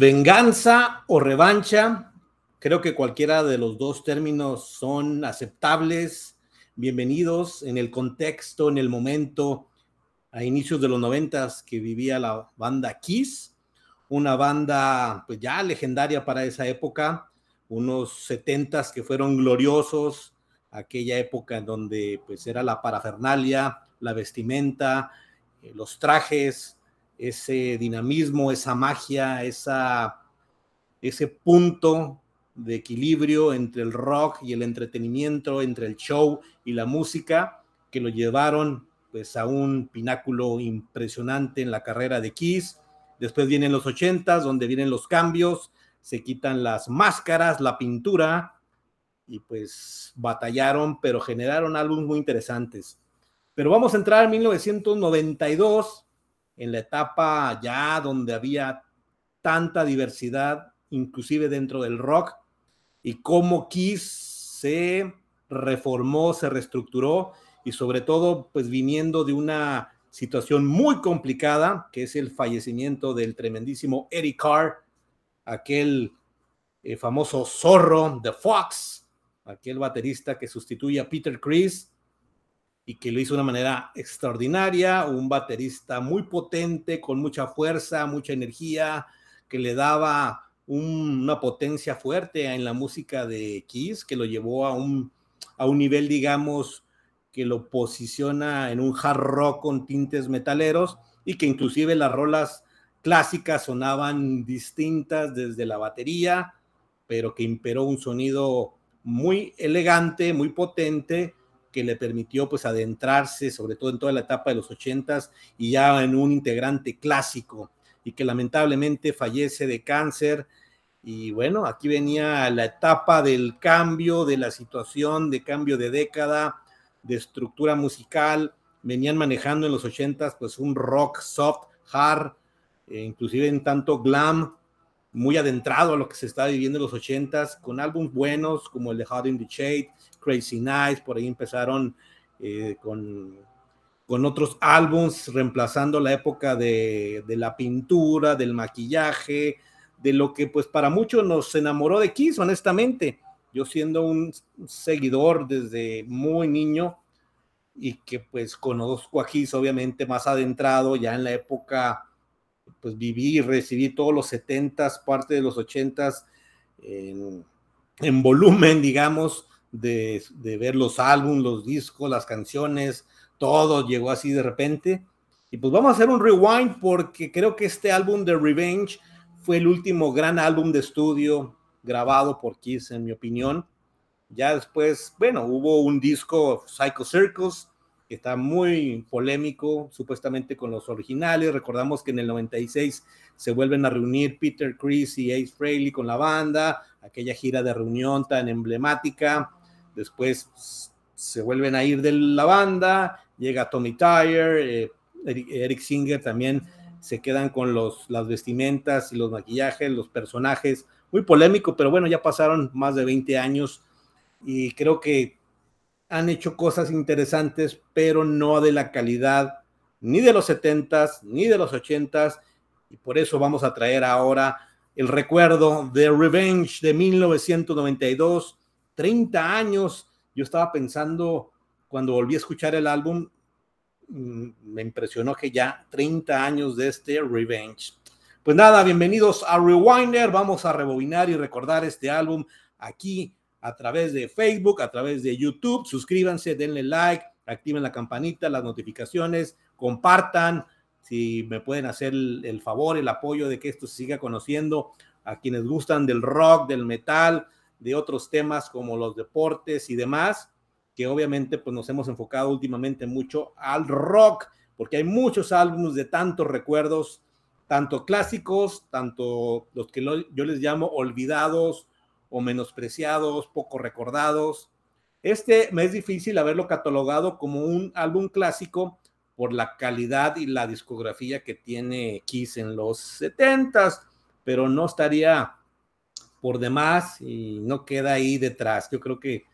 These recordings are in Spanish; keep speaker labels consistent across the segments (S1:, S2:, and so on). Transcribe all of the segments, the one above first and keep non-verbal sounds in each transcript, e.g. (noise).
S1: Venganza o revancha, creo que cualquiera de los dos términos son aceptables, bienvenidos en el contexto, en el momento, a inicios de los noventas que vivía la banda Kiss, una banda pues ya legendaria para esa época, unos setentas que fueron gloriosos, aquella época en donde pues era la parafernalia, la vestimenta, eh, los trajes, ese dinamismo, esa magia, esa, ese punto de equilibrio entre el rock y el entretenimiento, entre el show y la música, que lo llevaron pues a un pináculo impresionante en la carrera de Kiss. Después vienen los ochentas, donde vienen los cambios, se quitan las máscaras, la pintura, y pues batallaron, pero generaron álbumes muy interesantes. Pero vamos a entrar en 1992, en la etapa ya donde había tanta diversidad, inclusive dentro del rock, y cómo Kiss se reformó, se reestructuró, y sobre todo, pues viniendo de una situación muy complicada, que es el fallecimiento del tremendísimo Eric Carr, aquel eh, famoso zorro de Fox, aquel baterista que sustituye a Peter Chris, y que lo hizo de una manera extraordinaria, un baterista muy potente, con mucha fuerza, mucha energía, que le daba una potencia fuerte en la música de Kiss, que lo llevó a un, a un nivel, digamos, que lo posiciona en un hard rock con tintes metaleros y que inclusive las rolas clásicas sonaban distintas desde la batería, pero que imperó un sonido muy elegante, muy potente, que le permitió pues adentrarse, sobre todo en toda la etapa de los ochentas y ya en un integrante clásico y que lamentablemente fallece de cáncer. Y bueno, aquí venía la etapa del cambio, de la situación, de cambio de década, de estructura musical. Venían manejando en los ochentas pues un rock soft, hard, e inclusive en tanto glam, muy adentrado a lo que se está viviendo en los ochentas, con álbumes buenos como el de Hot in the Shade, Crazy Nights, por ahí empezaron eh, con, con otros álbums, reemplazando la época de, de, la pintura, del maquillaje, de lo que pues para muchos nos enamoró de Kiss, honestamente. Yo siendo un seguidor desde muy niño y que pues conozco a Kiss obviamente más adentrado ya en la época pues viví y recibí todos los 70s, parte de los 80s en, en volumen, digamos, de, de, ver los álbumes, los discos, las canciones, todo llegó así de repente. Y pues vamos a hacer un rewind porque creo que este álbum de Revenge fue el último gran álbum de estudio grabado por Kiss, en mi opinión. Ya después, bueno, hubo un disco Psycho Circus, está muy polémico, supuestamente con los originales. Recordamos que en el 96 se vuelven a reunir Peter Chris y Ace Frehley con la banda, aquella gira de reunión tan emblemática. Después se vuelven a ir de la banda, llega Tommy Tyre, eh, Eric Singer también se quedan con los, las vestimentas y los maquillajes, los personajes. Muy polémico, pero bueno, ya pasaron más de 20 años y creo que han hecho cosas interesantes, pero no de la calidad ni de los 70s ni de los 80s. Y por eso vamos a traer ahora el recuerdo de Revenge de 1992, 30 años. Yo estaba pensando cuando volví a escuchar el álbum, mm, me impresionó que ya 30 años de este Revenge. Pues nada, bienvenidos a Rewinder. Vamos a rebobinar y recordar este álbum aquí a través de Facebook, a través de YouTube. Suscríbanse, denle like, activen la campanita, las notificaciones, compartan. Si me pueden hacer el, favor, el apoyo de que esto se siga conociendo a quienes gustan del rock, del metal, de otros temas como los deportes y demás, que obviamente pues nos hemos enfocado últimamente mucho al rock, porque hay muchos álbumes de tantos recuerdos, tanto clásicos, tanto los que yo les llamo olvidados o menospreciados, poco recordados. Este me es difícil haberlo catalogado como un álbum clásico por la calidad y la discografía que tiene Kiss en los 70s, pero no estaría por demás y no queda ahí detrás. Yo creo que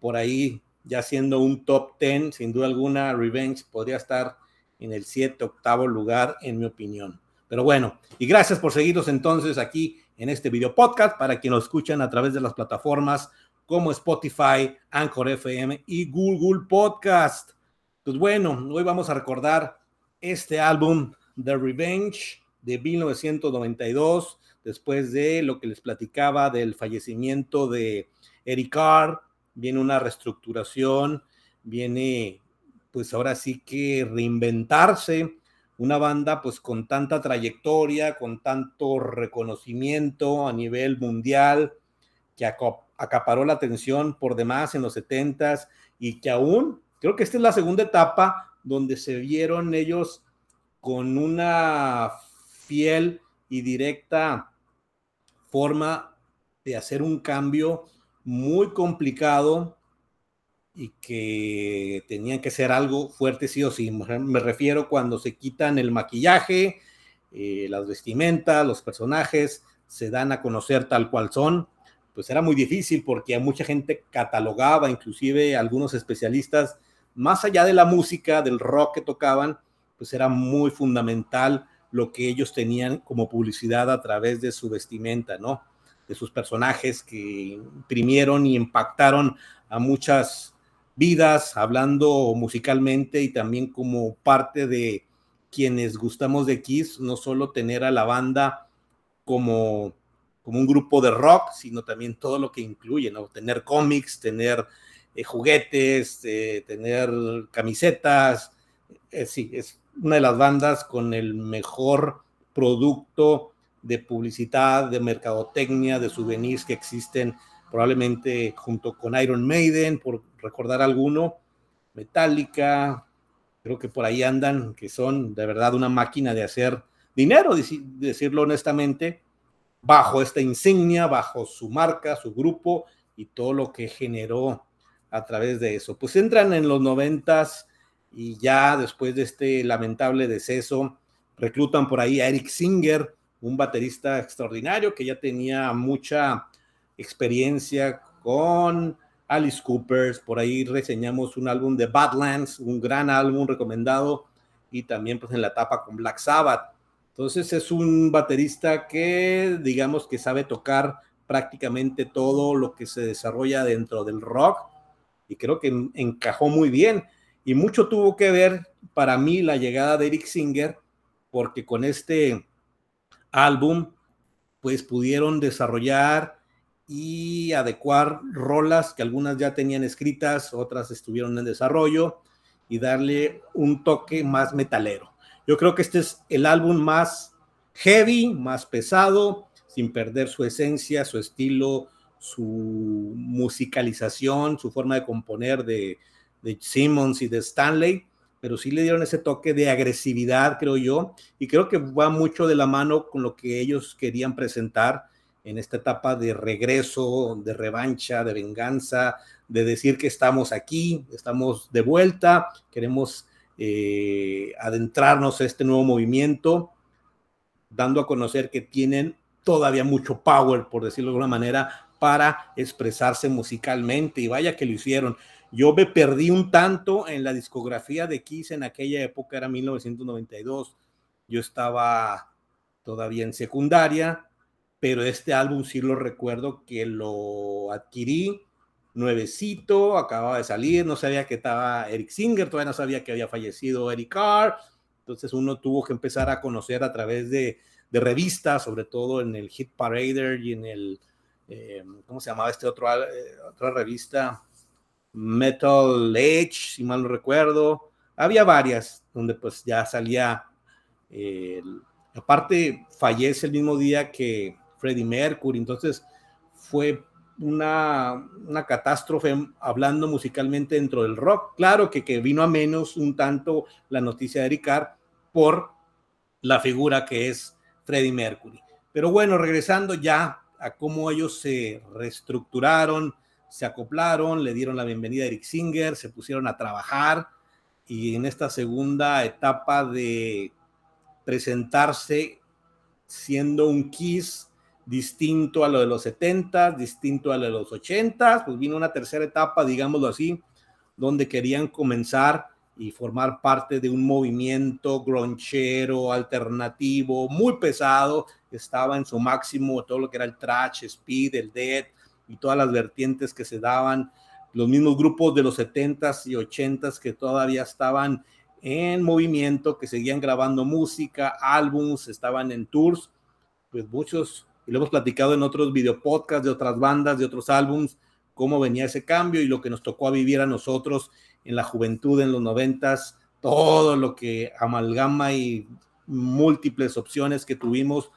S1: por ahí, ya siendo un top 10, sin duda alguna, Revenge podría estar en el 7, octavo lugar, en mi opinión. Pero bueno, y gracias por seguirnos entonces aquí en este video podcast para quienes lo escuchan a través de las plataformas como Spotify, Anchor FM y Google Podcast. Pues bueno, hoy vamos a recordar este álbum The Revenge de 1992, después de lo que les platicaba del fallecimiento de Eric Carr, viene una reestructuración, viene pues ahora sí que reinventarse una banda pues con tanta trayectoria, con tanto reconocimiento a nivel mundial, que acaparó la atención por demás en los 70s y que aún, creo que esta es la segunda etapa donde se vieron ellos con una fiel y directa forma de hacer un cambio muy complicado y que tenían que ser algo fuerte sí o sí. Me refiero cuando se quitan el maquillaje, eh, las vestimentas, los personajes, se dan a conocer tal cual son. Pues era muy difícil porque mucha gente catalogaba, inclusive algunos especialistas, más allá de la música, del rock que tocaban, pues era muy fundamental lo que ellos tenían como publicidad a través de su vestimenta, ¿no? De sus personajes que imprimieron y impactaron a muchas vidas, hablando musicalmente y también como parte de quienes gustamos de Kiss, no solo tener a la banda como, como un grupo de rock, sino también todo lo que incluye, ¿no? Tener cómics, tener eh, juguetes, eh, tener camisetas, eh, sí, es una de las bandas con el mejor producto de publicidad, de mercadotecnia, de souvenirs que existen probablemente junto con Iron Maiden, por recordar alguno, Metallica, creo que por ahí andan, que son de verdad una máquina de hacer dinero, decirlo honestamente, bajo esta insignia, bajo su marca, su grupo y todo lo que generó a través de eso. Pues entran en los noventas y ya después de este lamentable deceso, reclutan por ahí a Eric Singer, un baterista extraordinario que ya tenía mucha experiencia con Alice Coopers, por ahí reseñamos un álbum de Badlands, un gran álbum recomendado, y también pues en la etapa con Black Sabbath. Entonces es un baterista que digamos que sabe tocar prácticamente todo lo que se desarrolla dentro del rock y creo que encajó muy bien. Y mucho tuvo que ver para mí la llegada de Eric Singer, porque con este álbum pues pudieron desarrollar y adecuar rolas que algunas ya tenían escritas, otras estuvieron en desarrollo y darle un toque más metalero. Yo creo que este es el álbum más heavy, más pesado, sin perder su esencia, su estilo, su musicalización, su forma de componer de, de Simmons y de Stanley, pero sí le dieron ese toque de agresividad, creo yo, y creo que va mucho de la mano con lo que ellos querían presentar en esta etapa de regreso, de revancha, de venganza, de decir que estamos aquí, estamos de vuelta, queremos eh, adentrarnos a este nuevo movimiento, dando a conocer que tienen todavía mucho power, por decirlo de alguna manera, para expresarse musicalmente. Y vaya que lo hicieron. Yo me perdí un tanto en la discografía de Kiss en aquella época, era 1992. Yo estaba todavía en secundaria, pero este álbum sí lo recuerdo que lo adquirí nuevecito, acababa de salir, no sabía que estaba Eric Singer, todavía no sabía que había fallecido Eric Carr, entonces uno tuvo que empezar a conocer a través de, revistas, sobre todo en el Hit Parader y en el, eh, ¿cómo se llamaba este otro, eh, otra revista? Metal Age, si mal no recuerdo. Había varias donde pues ya salía, aparte fallece el mismo día que Freddie Mercury, entonces fue una, una, catástrofe hablando musicalmente dentro del rock. Claro que, que vino a menos un tanto la noticia de Eric Carr por la figura que es Freddie Mercury. Pero bueno, regresando ya a cómo ellos se reestructuraron, se acoplaron, le dieron la bienvenida a Eric Singer, se pusieron a trabajar y en esta segunda etapa de presentarse siendo un Kiss distinto a lo de los 70, distinto a lo de los 80, pues vino una tercera etapa, digámoslo así, donde querían comenzar y formar parte de un movimiento gronchero, alternativo, muy pesado. Estaba en su máximo todo lo que era el trash, speed, el dead y todas las vertientes que se daban. Los mismos grupos de los 70s y 80s que todavía estaban en movimiento, que seguían grabando música, álbums, estaban en tours, pues muchos, y lo hemos platicado en otros videopodcasts de otras bandas, de otros álbums, cómo venía ese cambio y lo que nos tocó a vivir a nosotros en la juventud en los noventas, todo lo que amalgama y múltiples opciones que tuvimos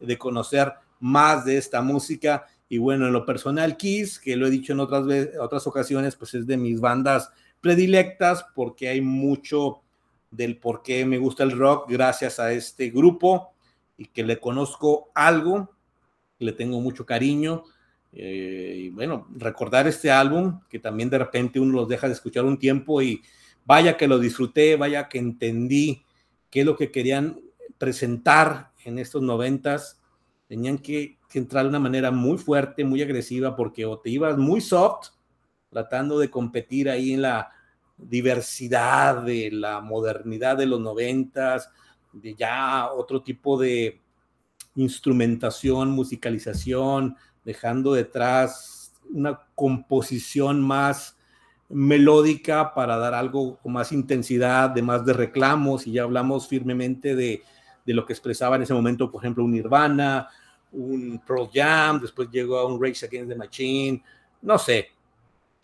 S1: de conocer más de esta música. Y bueno, en lo personal, Kiss, que lo he dicho en otras, otras ocasiones, pues es de mis bandas predilectas porque hay mucho del por qué me gusta el rock gracias a este grupo y que le conozco algo, le tengo mucho cariño eh, y bueno, recordar este álbum, que también de repente uno los deja de escuchar un tiempo y vaya que lo disfruté, vaya que entendí qué es lo que querían presentar en estos noventas. Tenían que, que entrar de una manera muy fuerte, muy agresiva, porque o te ibas muy soft, tratando de competir ahí en la diversidad de la modernidad de los noventas, de ya otro tipo de instrumentación, musicalización, dejando detrás una composición más melódica para dar algo con más intensidad, de más de reclamos, y ya hablamos firmemente de, lo que expresaba en ese momento, por ejemplo, un Nirvana, un Pearl Jam, después llegó a un Rage Against the Machine, no sé,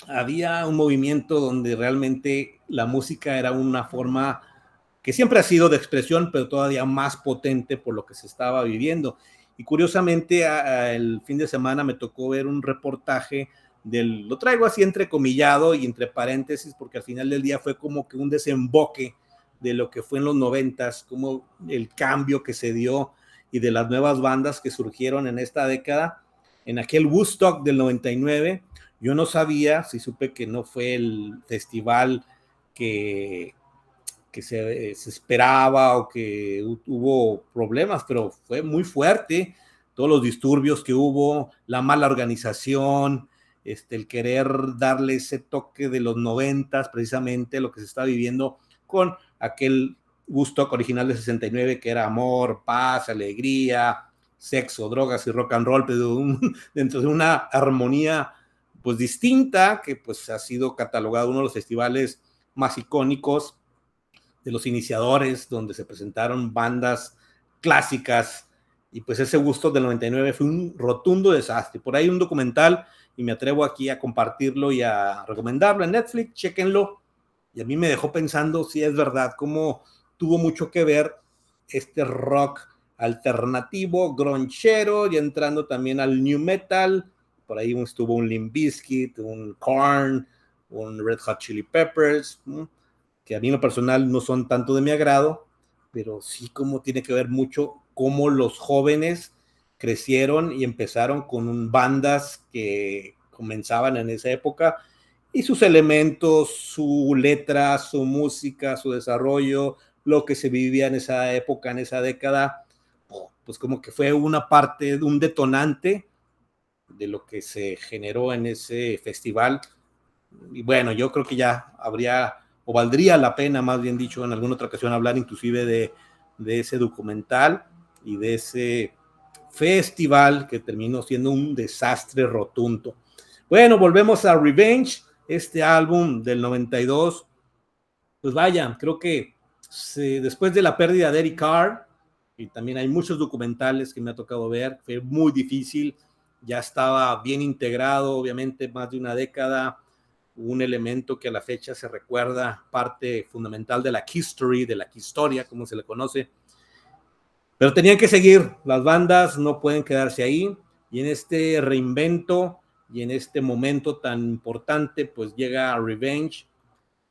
S1: había un movimiento donde realmente la música era una forma que siempre ha sido de expresión, pero todavía más potente por lo que se estaba viviendo. Y curiosamente, el fin de semana me tocó ver un reportaje del, lo traigo así entrecomillado y entre paréntesis, porque al final del día fue como que un desemboque de lo que fue en los noventas, como el cambio que se dio y de las nuevas bandas que surgieron en esta década. En aquel Woodstock del 99, yo no sabía, si supe que no fue el festival que, que se, esperaba o que hubo problemas, pero fue muy fuerte, todos los disturbios que hubo, la mala organización, este, el querer darle ese toque de los noventas, precisamente lo que se está viviendo con aquel gusto original de 69 que era amor, paz, alegría, sexo, drogas y rock and roll, pero (laughs) dentro de una armonía pues distinta que pues ha sido catalogado uno de los festivales más icónicos de los iniciadores, donde se presentaron bandas clásicas y pues ese gusto del 99 fue un rotundo desastre. Por ahí un documental y me atrevo aquí a compartirlo y a recomendarlo en Netflix, chequenlo. Y a mí me dejó pensando si es verdad, cómo tuvo mucho que ver este rock alternativo, gronchero y entrando también al new metal. Por ahí estuvo un Limp Bizkit, un Korn, un Red Hot Chili Peppers que a mí en lo personal no son tanto de mi agrado, pero sí como tiene que ver mucho cómo los jóvenes crecieron y empezaron con bandas que comenzaban en esa época y sus elementos, su letra, su música, su desarrollo, lo que se vivía en esa época, en esa década, pues como que fue una parte, un detonante de lo que se generó en ese festival. Y bueno, yo creo que ya habría o valdría la pena, más bien dicho, en alguna otra ocasión hablar inclusive de, ese documental y de ese festival que terminó siendo un desastre rotundo. Bueno, volvemos a Revenge, este álbum del 92. Pues vaya, creo que después de la pérdida de Eric Carr, y también hay muchos documentales que me ha tocado ver, fue muy difícil, ya estaba bien integrado, obviamente más de una década, un elemento que a la fecha se recuerda, parte fundamental de la history, de la historia, como se le conoce. Pero tenían que seguir, las bandas no pueden quedarse ahí, y en este reinvento y en este momento tan importante, pues llega Revenge,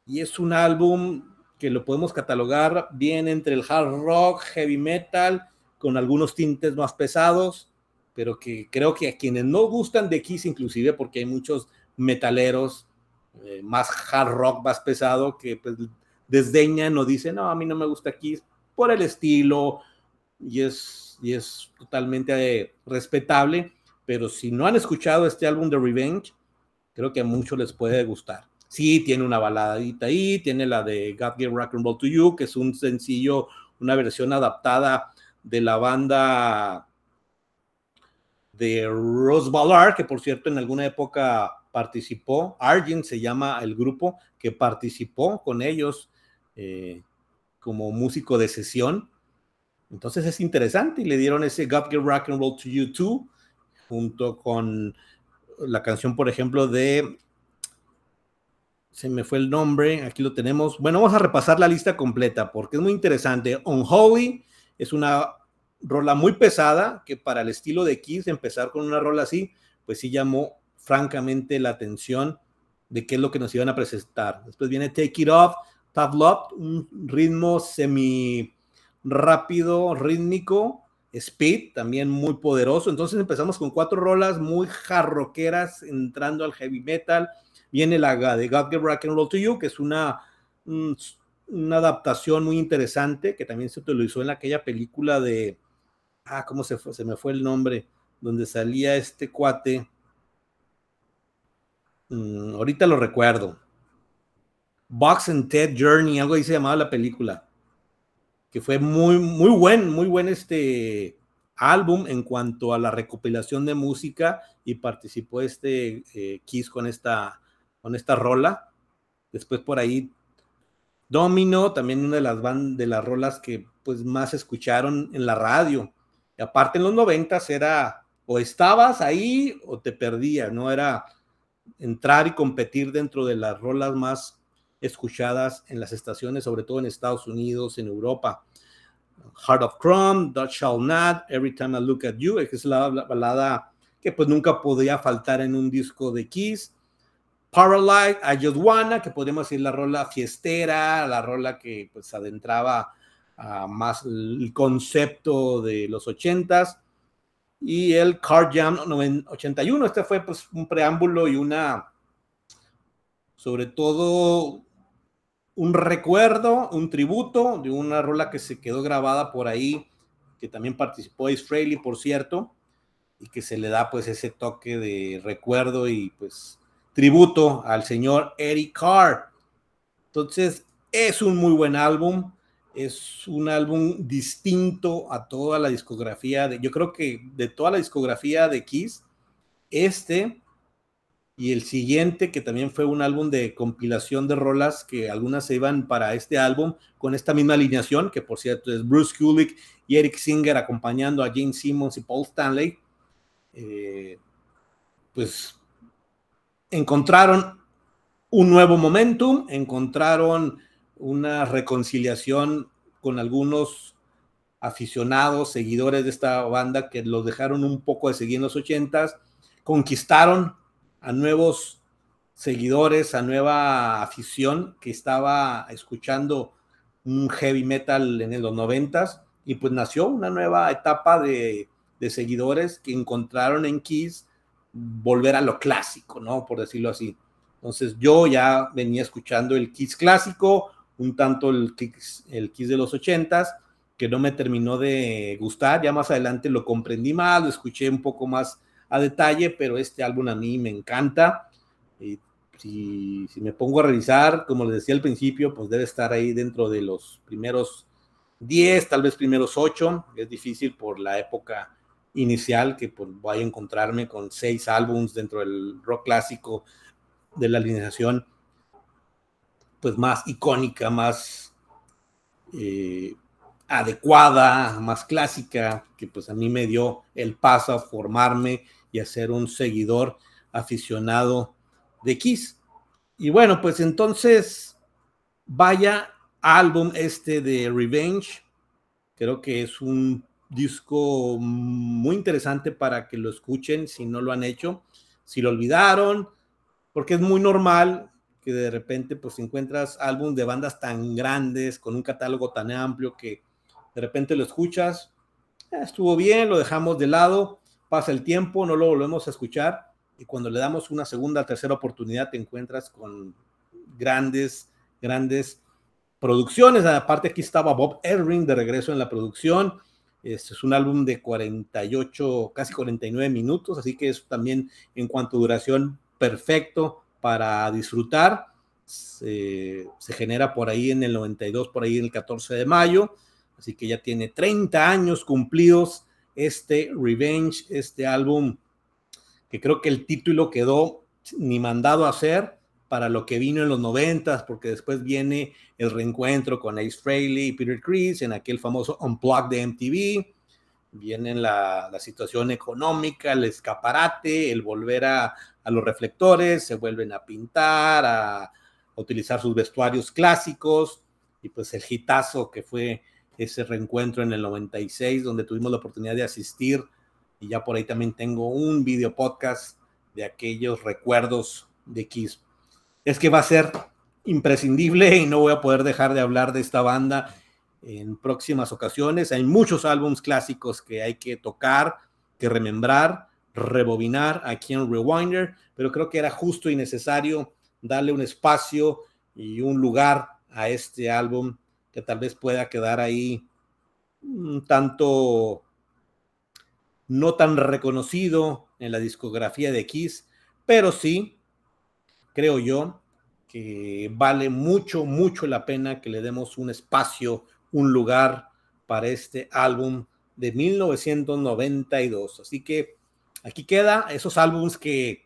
S1: y es un álbum que lo podemos catalogar bien entre el hard rock, heavy metal, con algunos tintes más pesados, pero que creo que a quienes no gustan de Kiss inclusive, porque hay muchos metaleros eh, más hard rock, más pesado, que pues, desdeñan o dicen, no, a mí no me gusta Kiss por el estilo, y es, y es totalmente eh, respetable, pero si no han escuchado este álbum de Revenge, creo que a muchos les puede gustar. Sí, tiene una baladita ahí, tiene la de God Give Rock and Roll to You, que es un sencillo, una versión adaptada de la banda de Rose Ballard, que por cierto en alguna época participó, Argent se llama el grupo que participó con ellos eh, como músico de sesión. Entonces es interesante y le dieron ese God Give Rock and Roll to You Too, junto con la canción, por ejemplo, de se me fue el nombre, aquí lo tenemos. Bueno, vamos a repasar la lista completa porque es muy interesante. Unholy es una rola muy pesada que para el estilo de Kiss empezar con una rola así, pues sí llamó francamente la atención de qué es lo que nos iban a presentar. Después viene Take It Off, Love, un ritmo semi rápido, rítmico, speed, también muy poderoso. Entonces empezamos con cuatro rolas muy jarroqueras entrando al heavy metal Viene la de God Give Rock and Roll to You, que es una, una adaptación muy interesante que también se utilizó en aquella película de, ah, ¿cómo se? Se me fue el nombre, donde salía este cuate. Mm, ahorita lo recuerdo. Box and Ted Journey, algo ahí se llamaba la película. Que fue muy, muy buen, muy buen este álbum en cuanto a la recopilación de música y participó este eh, Kiss con esta con esta rola. Después por ahí Domino, también una de las de las rolas que pues más escucharon en la radio. Y aparte en los noventas era o estabas ahí o te perdías, no era entrar y competir dentro de las rolas más escuchadas en las estaciones, sobre todo en Estados Unidos, en Europa. Heart of Chrome, Dutch Shall Not, Every Time I Look at You, que es la balada que pues nunca podía faltar en un disco de Kiss. Paralyze, I Just Wanna, que podemos decir la rola fiestera, la rola que pues adentraba más el concepto de los ochentas, y el Car Jam 81. Este fue pues un preámbulo y una, sobre todo, un recuerdo, un tributo de una rola que se quedó grabada por ahí, que también participó Ace por cierto, y que se le da pues ese toque de recuerdo y pues tributo al señor Eric Carr. Entonces, es un muy buen álbum, es un álbum distinto a toda la discografía de, yo creo que de toda la discografía de Kiss, este y el siguiente, que también fue un álbum de compilación de rolas, que algunas se iban para este álbum con esta misma alineación, que por cierto es Bruce Kulick y Eric Singer acompañando a James Simmons y Paul Stanley. Eh, pues encontraron un nuevo momentum, encontraron una reconciliación con algunos aficionados, seguidores de esta banda que los dejaron un poco de seguir en los ochentas, conquistaron a nuevos seguidores, a nueva afición que estaba escuchando un heavy metal en los noventas y pues nació una nueva etapa de, de seguidores que encontraron en Kiss volver a lo clásico, ¿no? Por decirlo así. Entonces yo ya venía escuchando el Kiss clásico, un tanto el Kiss, el Kiss de los ochentas, que no me terminó de gustar. Ya más adelante lo comprendí más, lo escuché un poco más a detalle, pero este álbum a mí me encanta. Y si, me pongo a revisar, como les decía al principio, pues debe estar ahí dentro de los primeros 10, tal vez primeros 8. Es difícil por la época inicial, que pues, voy a encontrarme con seis álbums dentro del rock clásico de la alineación, pues más icónica, más eh, adecuada, más clásica, que pues a mí me dio el paso a formarme y a ser un seguidor aficionado de Kiss. Y bueno, pues entonces, vaya álbum este de Revenge, creo que es un disco muy interesante para que lo escuchen si no lo han hecho, si lo olvidaron, porque es muy normal que de repente pues encuentras álbum de bandas tan grandes, con un catálogo tan amplio que de repente lo escuchas, eh, estuvo bien, lo dejamos de lado, pasa el tiempo, no lo volvemos a escuchar y cuando le damos una segunda, tercera oportunidad te encuentras con grandes, grandes producciones. Aparte aquí estaba Bob Erring de regreso en la producción este es un álbum de 48, casi 49 minutos, así que es también en cuanto a duración perfecto para disfrutar. se, genera por ahí en el 92, por ahí el 14 de mayo, así que ya tiene 30 años cumplidos este Revenge, este álbum, que creo que el título quedó ni mandado a hacer para lo que vino en los 90, porque después viene el reencuentro con Ace Frehley y Peter Chris en aquel famoso Unplugged de MTV, viene la, la situación económica, el escaparate, el volver a, a los reflectores, se vuelven a pintar, a, utilizar sus vestuarios clásicos, y pues el hitazo que fue ese reencuentro en el 96, donde tuvimos la oportunidad de asistir, y ya por ahí también tengo un video podcast de aquellos recuerdos de Kiss. Es que va a ser imprescindible y no voy a poder dejar de hablar de esta banda en próximas ocasiones. Hay muchos álbumes clásicos que hay que tocar, que remembrar, rebobinar aquí en Rewinder, pero creo que era justo y necesario darle un espacio y un lugar a este álbum que tal vez pueda quedar ahí un tanto no tan reconocido en la discografía de Kiss, pero sí, creo yo, que vale mucho, mucho la pena que le demos un espacio, un lugar para este álbum de 1992. Así que aquí queda esos álbums que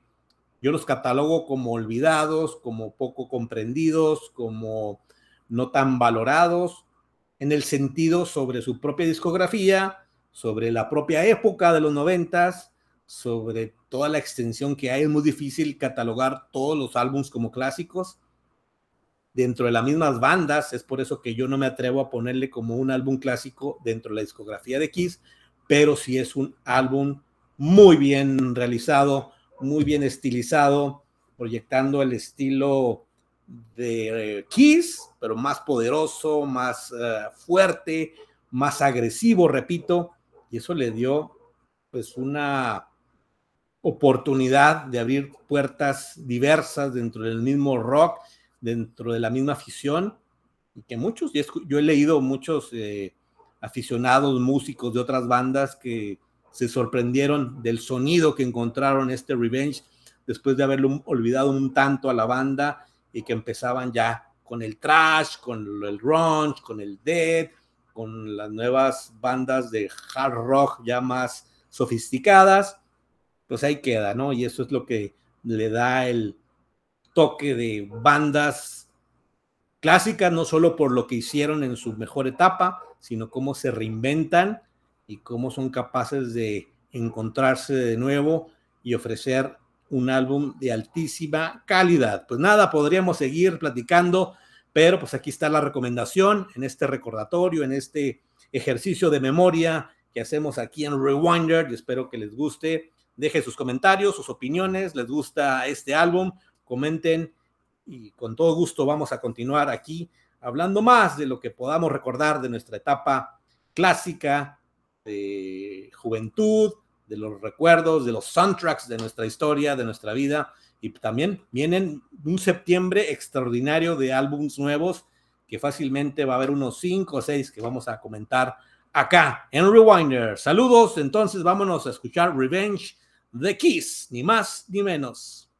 S1: yo los catalogo como olvidados, como poco comprendidos, como no tan valorados en el sentido sobre su propia discografía, sobre la propia época de los noventas, sobre toda la extensión que hay. Es muy difícil catalogar todos los álbumes como clásicos dentro de las mismas bandas. Es por eso que yo no me atrevo a ponerle como un álbum clásico dentro de la discografía de Kiss, pero sí es un álbum muy bien realizado, muy bien estilizado, proyectando el estilo de eh, Kiss, pero más poderoso, más uh, fuerte, más agresivo, repito, y eso le dio pues una oportunidad de abrir puertas diversas dentro del mismo rock, dentro de la misma afición, y que muchos, yo he leído muchos eh, aficionados, músicos de otras bandas que se sorprendieron del sonido que encontraron este Revenge después de haberlo olvidado un tanto a la banda y que empezaban ya con el trash, con el grunge, con el dead, con las nuevas bandas de hard rock ya más sofisticadas, pues ahí queda, ¿no? Y eso es lo que le da el toque de bandas clásicas, no solo por lo que hicieron en su mejor etapa, sino cómo se reinventan y cómo son capaces de encontrarse de nuevo y ofrecer un álbum de altísima calidad. Pues nada, podríamos seguir platicando, pero pues aquí está la recomendación en este recordatorio, en este ejercicio de memoria que hacemos aquí en Rewinder y espero que les guste. Dejen sus comentarios, sus opiniones, les gusta este álbum, comenten y con todo gusto vamos a continuar aquí hablando más de lo que podamos recordar de nuestra etapa clásica de juventud, de los recuerdos, de los soundtracks de nuestra historia, de nuestra vida. Y también vienen un septiembre extraordinario de álbums nuevos, que fácilmente va a haber unos cinco o seis que vamos a comentar acá en Rewinder. Saludos, entonces vámonos a escuchar Revenge the Kiss, ni más ni menos.